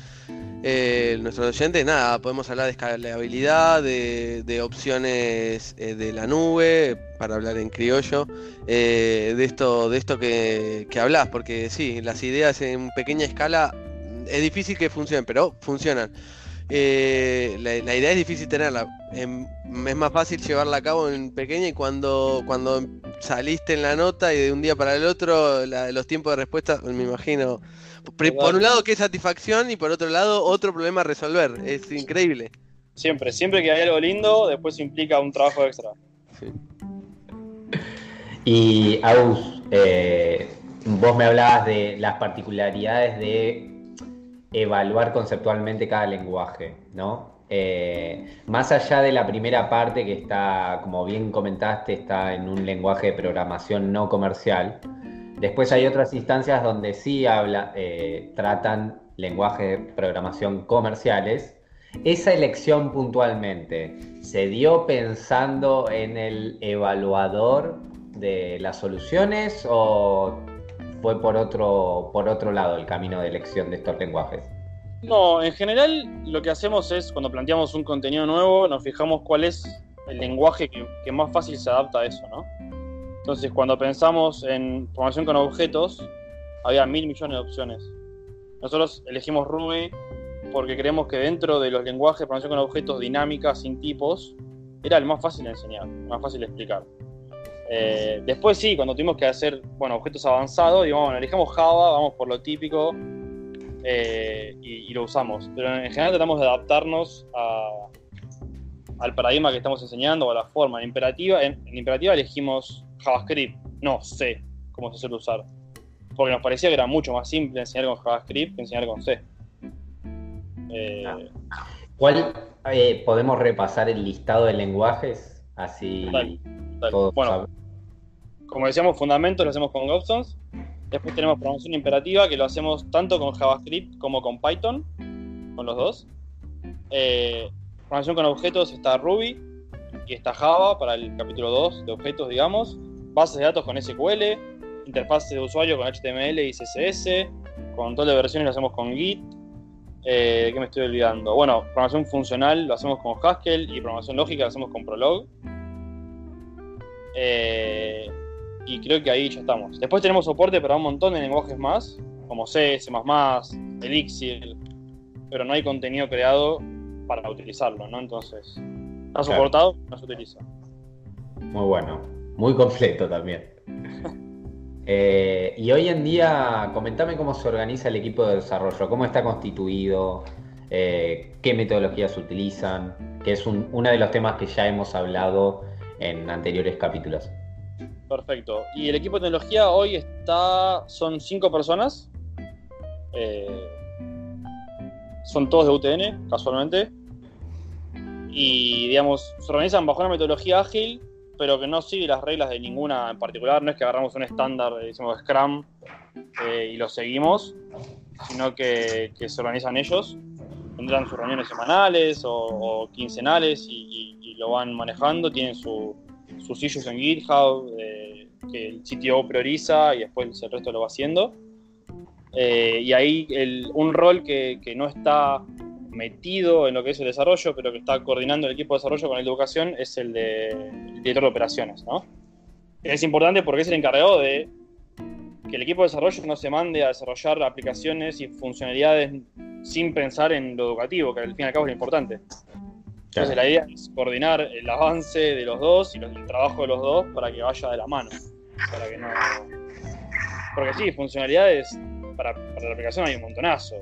eh, nuestros nada, podemos hablar de escalabilidad, de, opciones eh, de la nube, para hablar en criollo, eh, de esto, de esto que, que hablas, porque sí, las ideas en pequeña escala es difícil que funcionen, pero funcionan. Eh, la, idea es difícil tenerla. Em, es más fácil llevarla a cabo en pequeña y cuando, cuando saliste en la nota y de un día para el otro, los tiempos de respuesta, me imagino, por un lado, qué satisfacción y por otro lado, otro problema a resolver. Es increíble. Siempre, siempre que hay algo lindo, después implica un trabajo extra. Y Aus, eh, vos me hablabas de las particularidades de evaluar conceptualmente cada lenguaje, ¿no? Eh, más allá de la primera parte que está, como bien comentaste, está en un lenguaje de programación no comercial, Después hay otras instancias donde sí habla, eh, tratan lenguajes de programación comerciales. Esa elección puntualmente se dio pensando en el evaluador de las soluciones o fue por otro, por otro lado el camino de elección de estos lenguajes? No, en general lo que hacemos es cuando planteamos un contenido nuevo nos fijamos cuál es el lenguaje que, que más fácil se adapta a eso, ¿no? Entonces, cuando pensamos en programación con objetos, había mil millones de opciones. Nosotros elegimos Ruby porque creemos que dentro de los lenguajes de programación con objetos dinámicas, sin tipos, era el más fácil de enseñar, el más fácil de explicar. Eh, después sí, cuando tuvimos que hacer bueno, objetos avanzados, digamos, bueno, elegimos Java, vamos por lo típico eh, y, lo usamos. Pero en general tratamos de adaptarnos al paradigma que estamos enseñando o a la forma. En imperativa, en imperativa elegimos JavaScript, no C, cómo se suele usar. Porque nos parecía que era mucho más simple enseñar con JavaScript que enseñar con C. Eh, ¿Cuál podemos repasar el listado de lenguajes? Así Bueno, como decíamos, fundamentos lo hacemos con Gobsons. Después tenemos programación imperativa, que lo hacemos tanto con JavaScript como con Python, con los dos. Eh, programación con objetos está Ruby y está Java para el capítulo 2 de objetos, digamos bases de datos con SQL, interfaces de usuario con HTML y CSS, control de versiones lo hacemos con Git. Eh, ¿Qué me estoy olvidando? Bueno, programación funcional lo hacemos con Haskell y programación lógica lo hacemos con Prolog. Eh, y creo que ahí ya estamos. Después tenemos soporte para un montón de lenguajes más, como C, C++, Elixir, pero no hay contenido creado para utilizarlo, ¿no? Entonces, Está soportado, no se utiliza. Muy bueno, muy completo también. Eh, y hoy en día, comentame cómo se organiza el equipo de desarrollo, cómo está constituido, eh, qué metodologías utilizan, que es uno de los temas que ya hemos hablado en anteriores capítulos. Perfecto. Y el equipo de tecnología hoy está, son cinco personas. Eh, son todos de UTN, casualmente. Y, digamos, se organizan bajo una metodología ágil, pero que no sigue las reglas de ninguna en particular. No es que agarramos un estándar, decimos Scrum, eh, y lo seguimos, sino que, se organizan ellos. Tendrán sus reuniones semanales o, quincenales y, lo van manejando. Tienen sus issues en GitHub, eh, que el CTO prioriza y después el resto lo va haciendo. Eh, y ahí un rol que, no está metido en lo que es el desarrollo, pero que está coordinando el equipo de desarrollo con la educación, es el de director de operaciones. ¿no? Es importante porque es el encargado de que el equipo de desarrollo no se mande a desarrollar aplicaciones y funcionalidades sin pensar en lo educativo, que al fin y al cabo es lo importante. Entonces la idea es coordinar el avance de los dos y el trabajo de los dos para que vaya de la mano. Para que no... Porque sí, funcionalidades para, la aplicación hay un montonazo.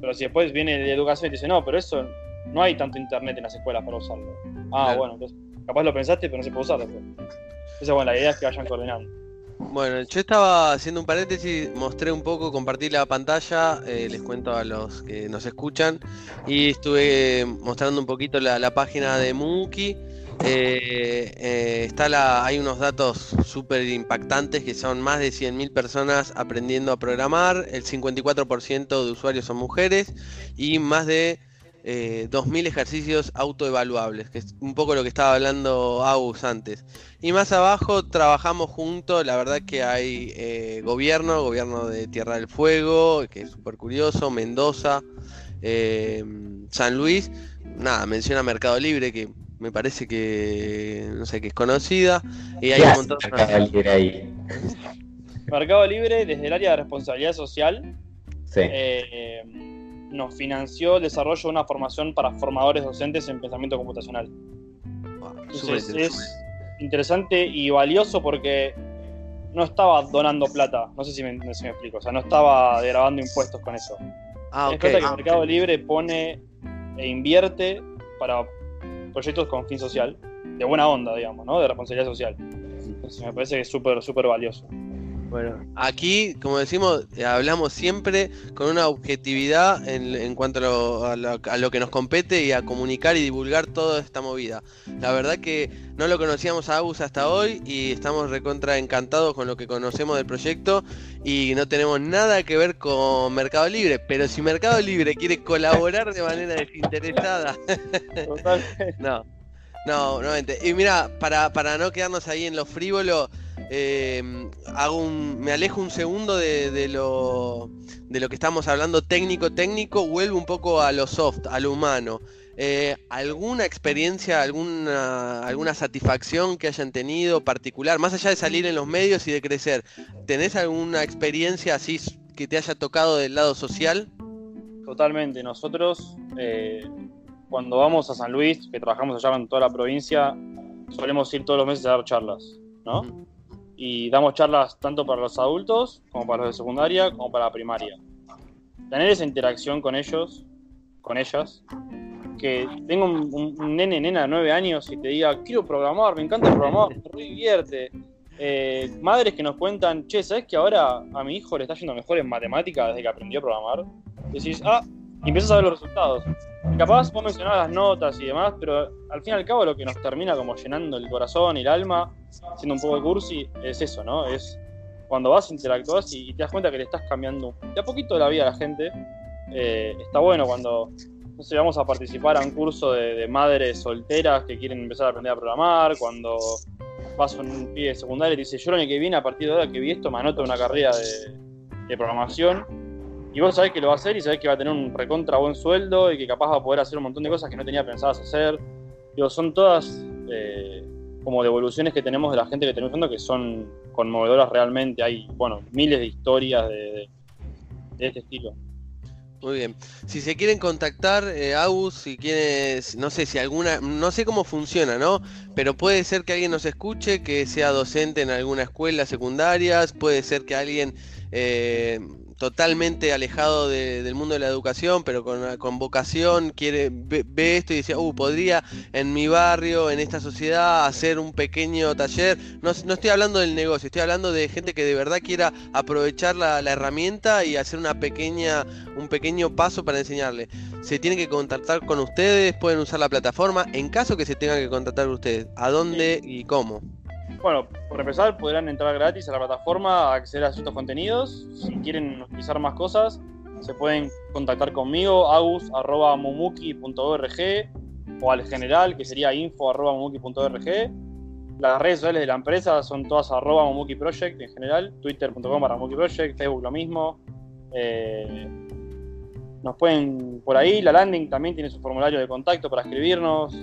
Pero si después viene de educación y te dice, no, pero eso no hay tanto internet en las escuelas para usarlo. Ah, bueno, entonces capaz lo pensaste, pero no se puede usar después. Entonces, bueno, la idea es que vayan coordinando. Bueno, yo estaba haciendo un paréntesis, mostré un poco, compartí la pantalla, eh, les cuento a los que nos escuchan, y estuve mostrando un poquito la, página de Muki eh, eh, está la, hay unos datos súper impactantes que son más de 100.000 personas aprendiendo a programar, el 54% de usuarios son mujeres y más de 2.000 eh, ejercicios autoevaluables, que es un poco lo que estaba hablando Agus antes. Y más abajo trabajamos juntos, la verdad que hay gobierno, gobierno de Tierra del Fuego, que es súper curioso, Mendoza, San Luis, nada, menciona Mercado Libre, que me parece que no sé que es conocida y hay un montón de Mercado Libre ahí. Mercado Libre desde el área de responsabilidad social eh, nos financió el desarrollo de una formación para formadores docentes en pensamiento computacional. Entonces es interesante y valioso porque no estaba donando plata, no sé si me, explico, o sea, no estaba grabando impuestos con eso. Ah, es que ah, Mercado Libre pone e invierte para proyectos con fin social, de buena onda, digamos, ¿no? De responsabilidad social. Entonces me parece que es súper, súper valioso. Bueno, aquí, como decimos, hablamos siempre con una objetividad en, cuanto a lo, que nos compete y a comunicar y divulgar toda esta movida. La verdad que no lo conocíamos a Agus hasta hoy y estamos recontra encantados con lo que conocemos del proyecto y no tenemos nada que ver con Mercado Libre, pero si Mercado Libre quiere colaborar de manera desinteresada, no, no, nuevamente. Y mira, para, para no quedarnos ahí en lo frívolo, eh, hago un, me alejo un segundo de, lo, de lo que estamos hablando técnico, técnico, vuelvo un poco a lo soft, a lo humano. Eh, ¿Alguna experiencia, alguna, alguna satisfacción que hayan tenido particular, más allá de salir en los medios y de crecer? ¿Tenés alguna experiencia así que te haya tocado del lado social? Totalmente. Nosotros, eh, cuando vamos a San Luis, que trabajamos allá en toda la provincia, solemos ir todos los meses a dar charlas, ¿no? Y damos charlas tanto para los adultos como para los de secundaria como para la primaria. Tener esa interacción con ellos, con ellas, que tenga un, nene, nena de 9 años y te diga, quiero programar, me encanta programar, me divierte. Eh, madres que nos cuentan, che, ¿sabes que ahora a mi hijo le está yendo mejor en matemáticas desde que aprendió a programar? decís, ah, y empiezas a ver los resultados. Capaz vos mencionabas las notas y demás, pero al fin y al cabo lo que nos termina como llenando el corazón y el alma, siendo un poco de cursi, es eso, ¿no? Es cuando vas, interactúas y, y te das cuenta que le estás cambiando de a poquito la vida a la gente. Eh, está bueno cuando, no vamos a participar a un curso de, madres solteras que quieren empezar a aprender a programar, cuando vas con un pibe de secundaria y te dice, yo año que viene, a partir de ahora que vi esto, me anoto una carrera de programación y vos sabés que lo va a hacer y sabés que va a tener un recontra buen sueldo y que capaz va a poder hacer un montón de cosas que no tenía pensadas hacer. Digo, son todas eh, como devoluciones que tenemos de la gente que tenemos viendo que son conmovedoras realmente. Hay, bueno, miles de historias de, este estilo. Muy bien. Si se quieren contactar, eh, si quieres, no sé si alguna, no sé cómo funciona, ¿no? Pero puede ser que alguien nos escuche, que sea docente en alguna escuela secundaria, puede ser que alguien eh, totalmente alejado del mundo de la educación, pero con, vocación, quiere ve, esto y dice, uh, podría en mi barrio, en esta sociedad, hacer un pequeño taller. No, estoy hablando del negocio, estoy hablando de gente que de verdad quiera aprovechar la, herramienta y hacer una pequeña, un pequeño paso para enseñarle. Se tiene que contactar con ustedes, pueden usar la plataforma, en caso que se tengan que contactar ustedes, ¿a dónde y cómo? Bueno, por empezar, podrán entrar gratis a la plataforma, acceder a estos contenidos. Si quieren utilizar más cosas, se pueden contactar conmigo, agus.mumuki.org o al general, que sería info.mumuki.org. Las redes sociales de la empresa son todas arroba en general, twitter.com para Project, Facebook lo mismo. Eh, nos pueden por ahí, la landing también tiene su formulario de contacto para escribirnos.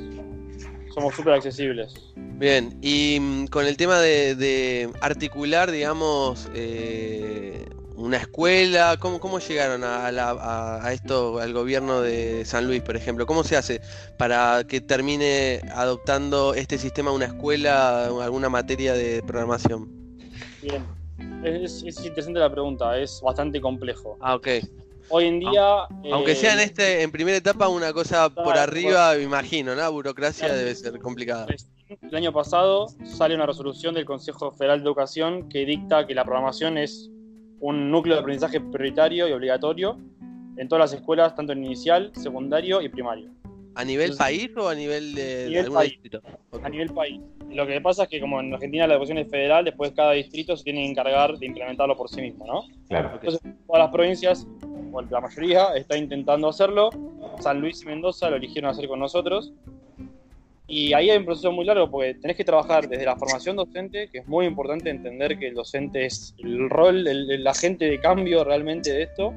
Somos súper accesibles. Bien, y mm, con el tema de, articular, digamos, eh, una escuela, ¿cómo, cómo llegaron a, esto, al gobierno de San Luis, por ejemplo? ¿Cómo se hace para que termine adoptando este sistema una escuela, alguna materia de programación? Bien, es, es interesante la pregunta, es bastante complejo. Ah, ok. Hoy en día. Aunque sea en eh, este, en primera etapa, una cosa por arriba, me imagino, ¿no? Burocracia debe ser complicada. El año pasado sale una resolución del Consejo Federal de Educación que dicta que la programación es un núcleo de aprendizaje prioritario y obligatorio en todas las escuelas, tanto en inicial, secundario y primario. ¿A nivel país o a nivel de, nivel país. A nivel país. Lo que pasa es que como en Argentina la educación es federal, después cada distrito se tiene que encargar de implementarlo por sí mismo, ¿no? Claro. Entonces, todas las provincias, o la mayoría, está intentando hacerlo. San Luis y Mendoza lo eligieron hacer con nosotros. Y ahí hay un proceso muy largo porque tenés que trabajar desde la formación docente, que es muy importante entender que el docente es el rol, el, agente de cambio realmente de esto.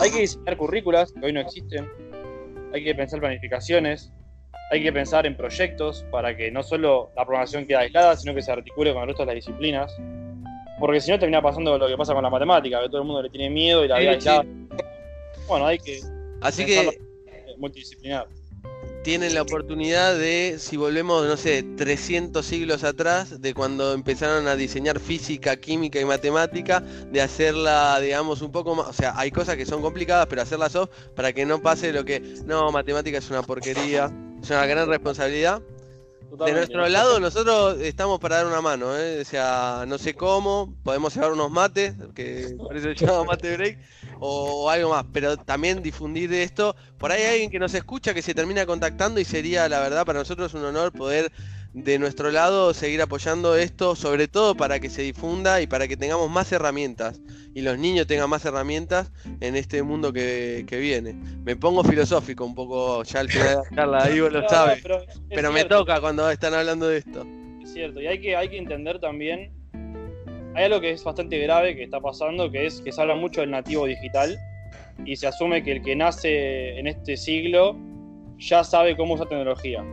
Hay que diseñar currículas que hoy no existen. Hay que pensar planificaciones. Hay que pensar en proyectos para que no solo la programación quede aislada, sino que se articule con el resto de las disciplinas. Porque si no termina pasando lo que pasa con la matemática, que todo el mundo le tiene miedo y la vida aislada. Bueno, hay que Así que multidisciplinar tienen la oportunidad de, si volvemos, no sé, 300 siglos atrás, de cuando empezaron a diseñar física, química y matemática, de hacerla, digamos, un poco más, o sea, hay cosas que son complicadas, pero hacerlas soft para que no pase lo que, no, matemática es una porquería, es una gran responsabilidad. De nuestro lado, nosotros estamos para dar una mano, ¿eh? o sea, no sé cómo, podemos llevar unos mates, que por eso se llama mate break, o, algo más, pero también difundir esto. Por ahí hay alguien que nos escucha que se termina contactando y sería, la verdad, para nosotros un honor poder de nuestro lado seguir apoyando esto, sobre todo para que se difunda y para que tengamos más herramientas y los niños tengan más herramientas en este mundo que, viene. Me pongo filosófico un poco ya al final de la charla, Ivo lo sabe, pero, me toca cuando están hablando de esto. Es cierto, y hay que, hay que entender también, hay algo que es bastante grave que está pasando, que es que se habla mucho del nativo digital y se asume que el que nace en este siglo ya sabe cómo usar tecnología.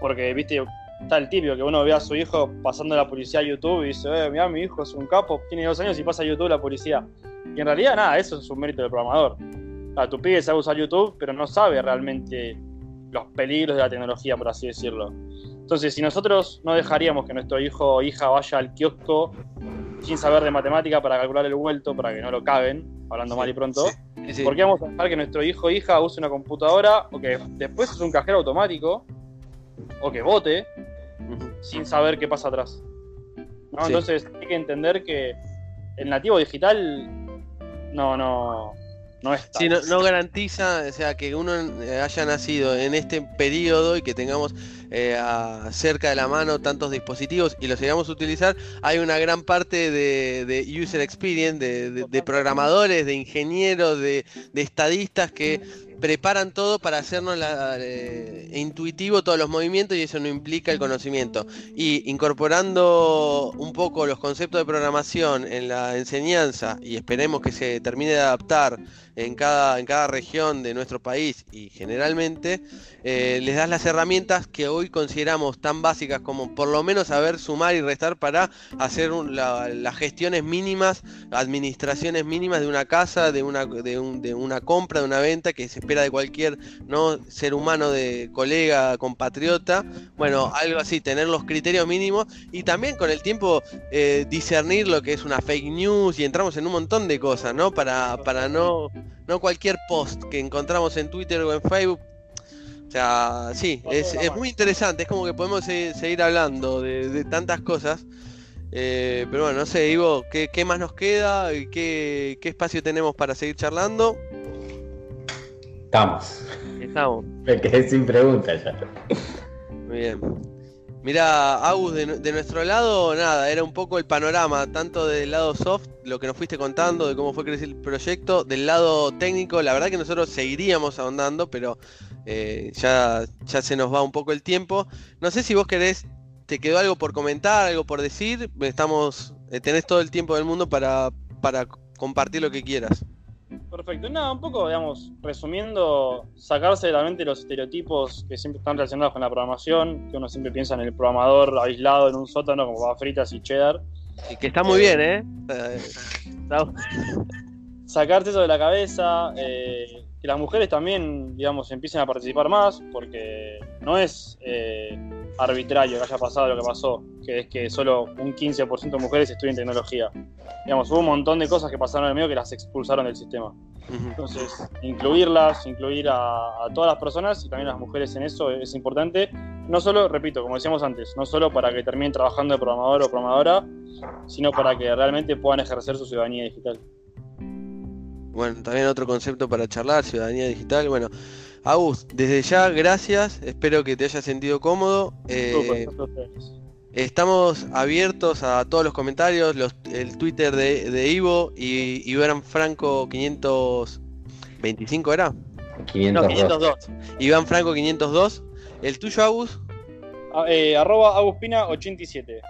Porque, viste, está el típico que uno ve a su hijo pasando la publicidad a YouTube y dice, eh, mira, mi hijo es un capo, tiene dos años y pasa a YouTube la publicidad. Y en realidad, nada, eso es un mérito del programador. A tu pibe sabe usar YouTube, pero no sabe realmente los peligros de la tecnología, por así decirlo. Entonces, si nosotros no dejaríamos que nuestro hijo o hija vaya al kiosco sin saber de matemática para calcular el vuelto, para que no lo caguen, hablando mal y pronto, ¿por qué vamos a dejar que nuestro hijo o hija use una computadora o que después es un cajero automático o que vote sin saber qué pasa atrás. Entonces hay que entender que el nativo digital no, no, no es sí, no, garantiza, o sea, que uno haya nacido en este periodo y que tengamos eh, cerca de la mano tantos dispositivos y los sigamos a utilizar. Hay una gran parte de, user experience, de, programadores, de ingenieros, de, estadistas que preparan todo para hacernos eh, intuitivo todos los movimientos y eso no implica el conocimiento. Y incorporando un poco los conceptos de programación en la enseñanza y esperemos que se termine de adaptar en cada, en cada región de nuestro país y generalmente, eh, les das las herramientas que hoy consideramos tan básicas como por lo menos saber sumar y restar para hacer las gestiones mínimas, administraciones mínimas de una casa, de una, de, una compra, de una venta que se espera de cualquier ¿no? ser humano, de colega, compatriota. Bueno, algo así, tener los criterios mínimos y también con el tiempo eh, discernir lo que es una fake news y entramos en un montón de cosas, ¿no? Para, para no, no cualquier post que encontramos en Twitter o en Facebook o sea, sí, es, muy interesante, es como que podemos seguir, hablando de, tantas cosas. Eh, pero bueno, no sé, Ivo, ¿qué, más nos queda? ¿Qué, ¿Qué espacio tenemos para seguir charlando? Estamos. Estamos. Me quedé sin preguntas ya. Muy bien. Mira, Agus, de, de, nuestro lado, nada, era un poco el panorama, tanto del lado soft, lo que nos fuiste contando, de cómo fue crecer el proyecto, del lado técnico, la verdad que nosotros seguiríamos ahondando, pero eh, ya, ya se nos va un poco el tiempo. No sé si vos querés, te quedó algo por comentar, algo por decir. Estamos, eh, tenés todo el tiempo del mundo para, para compartir lo que quieras. Perfecto. Nada, un poco, digamos, resumiendo, sacarse de la mente los estereotipos que siempre están relacionados con la programación, que uno siempre piensa en el programador aislado en un sótano como va fritas y cheddar. Y que está muy bien, ¿eh? Sacarte eso de la cabeza, eh, que las mujeres también, digamos, empiecen a participar más, porque no es eh, arbitrario que haya pasado lo que pasó, que es que solo un 15% de mujeres estudian tecnología. Digamos, hubo un montón de cosas que pasaron en el medio que las expulsaron del sistema. Entonces, incluirlas, incluir a, todas las personas y también a las mujeres en eso es importante. No solo, repito, como decíamos antes, no solo para que terminen trabajando de programador o programadora, sino para que realmente puedan ejercer su ciudadanía digital. Bueno, también otro concepto para charlar, ciudadanía digital. Bueno, Agus, desde ya, gracias. Espero que te hayas sentido cómodo. Eh, estamos abiertos a todos los comentarios, el Twitter de, Ivo y Iván Franco 525 era. 502. Iván Franco 502. ¿El tuyo, Agus? Ah, eh, arroba Aguspina87.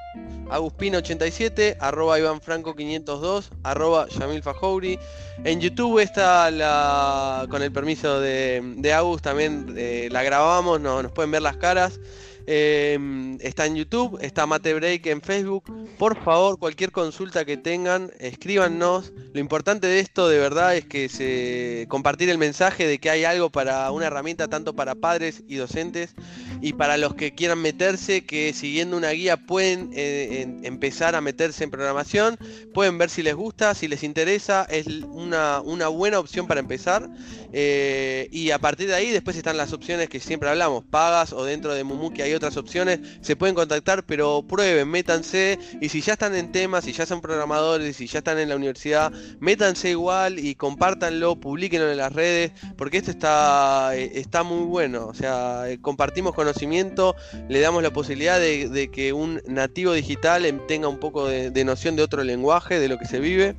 Aguspina87, arroba Iván Franco 502, arroba Yamil Fajouri. En YouTube está la, con el permiso de, de Agus, también eh, la grabamos, no, nos pueden ver las caras. Em, está en YouTube, está Mate Break en Facebook. Por favor, cualquier consulta que tengan, escríbanos. Lo importante de esto de verdad es que se compartir el mensaje de que hay algo para una herramienta tanto para padres y docentes y para los que quieran meterse, que siguiendo una guía pueden eh, empezar a meterse en programación, pueden ver si les gusta, si les interesa, es una, una buena opción para empezar. Eh, y a partir de ahí después están las opciones que siempre hablamos, pagas o dentro de Mumuki hay otras opciones, se pueden contactar, pero prueben, métanse y si ya están en temas, si ya son programadores, si ya están en la universidad, métanse igual y compártanlo, publiquenlo en las redes, porque esto está, eh, está muy bueno, o sea, compartimos conocimiento, le damos la posibilidad de, que un nativo digital tenga un poco de noción de otro lenguaje, de lo que se vive.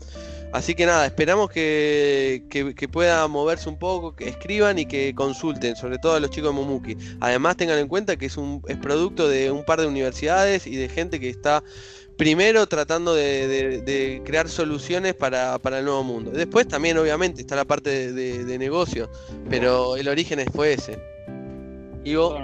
Así que nada, esperamos que, pueda moverse un poco, que escriban y que consulten, sobre todo a los chicos de Momuki. Además tengan en cuenta que es un es producto de un par de universidades y de gente que está primero tratando de, crear soluciones para, el nuevo mundo. Después también obviamente está la parte de, negocio, pero el origen fue ese. Ivo.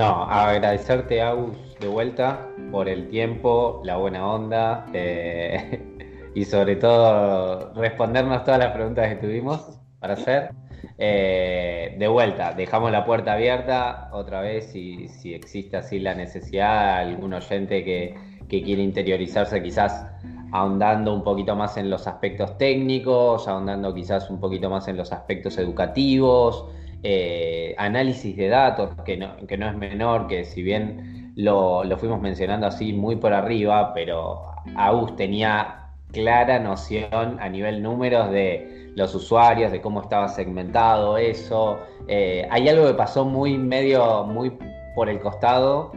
No, agradecerte Agus de vuelta por el tiempo, la buena onda. Eh, y sobre todo respondernos todas las preguntas que tuvimos para hacer. Eh, de vuelta, dejamos la puerta abierta otra vez si, si existe así la necesidad, algún oyente que, que quiere interiorizarse quizás ahondando un poquito más en los aspectos técnicos, ahondando quizás un poquito más en los aspectos educativos, eh, análisis de datos, que no, que no es menor, que si bien lo, lo fuimos mencionando así muy por arriba, pero Agus tenía clara noción a nivel números de los usuarios, de cómo estaba segmentado eso. Eh, hay algo que pasó muy medio, muy por el costado,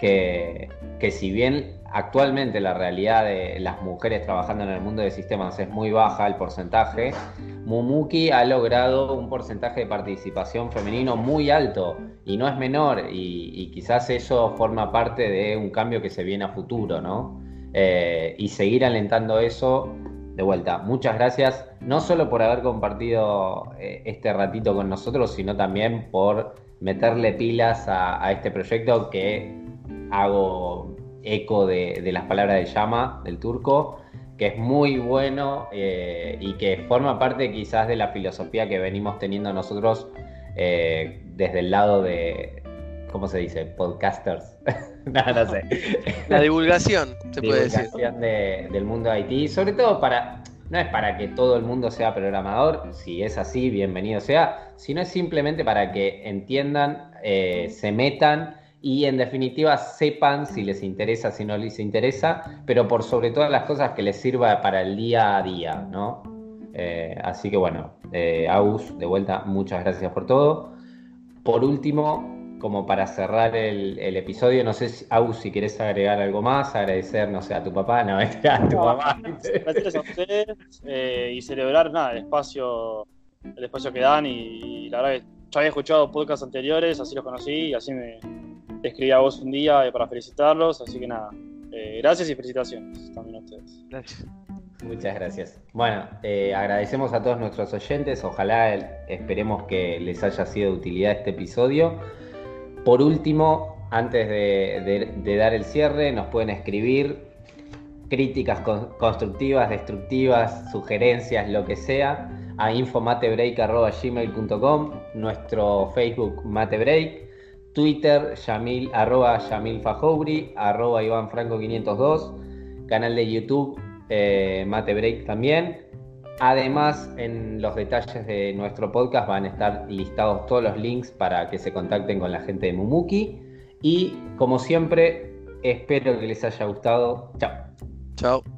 que, que si bien actualmente la realidad de las mujeres trabajando en el mundo de sistemas es muy baja el porcentaje, Mumuki ha logrado un porcentaje de participación femenino muy alto y no es menor y, quizás eso forma parte de un cambio que se viene a futuro, ¿no? Eh, y seguir alentando eso de vuelta, muchas gracias, no solo por haber compartido eh, este ratito con nosotros, sino también por meterle pilas a, este proyecto que hago eco de, las palabras de Llama, del turco, que es muy bueno eh, y que forma parte quizás de la filosofía que venimos teniendo nosotros eh, desde el lado de, ¿cómo se dice? Podcasters. no, no sé. La divulgación, se puede decir. del mundo de IT, sobre todo para, no es para que todo el mundo sea programador, si es así, bienvenido sea, sino es simplemente para que entiendan, eh, se metan y en definitiva sepan si les interesa, si no les interesa, pero por sobre todas las cosas que les sirva para el día a día, ¿no? Eh, así que bueno, eh, Aus, de vuelta, muchas gracias por todo. Por último, como para cerrar el, episodio, no sé, si, Aus, si quieres agregar algo más, agradecer, no sé, a tu papá, no, a tu mamá. Gracias a ustedes eh, y celebrar nada, el espacio, el espacio que dan y, la verdad que ya había escuchado podcasts anteriores, así los conocí y así me escribí a vos un día para felicitarlos, así que nada, eh, gracias y felicitaciones también a ustedes. Gracias. Muchas gracias. Bueno, eh, agradecemos a todos nuestros oyentes. Ojalá esperemos que les haya sido de utilidad este episodio. Por último, antes de, dar el cierre, nos pueden escribir críticas constructivas, destructivas, sugerencias, lo que sea, a infomatebreak.gmail.com, nuestro Facebook Matebreak, Twitter Yamil, arroba Yamil arroba Iván Franco 502, canal de YouTube eh, Matebreak también, Además, en los detalles de nuestro podcast van a estar listados todos los links para que se contacten con la gente de Mumuki. Y como siempre, espero que les haya gustado. Chao. Chao.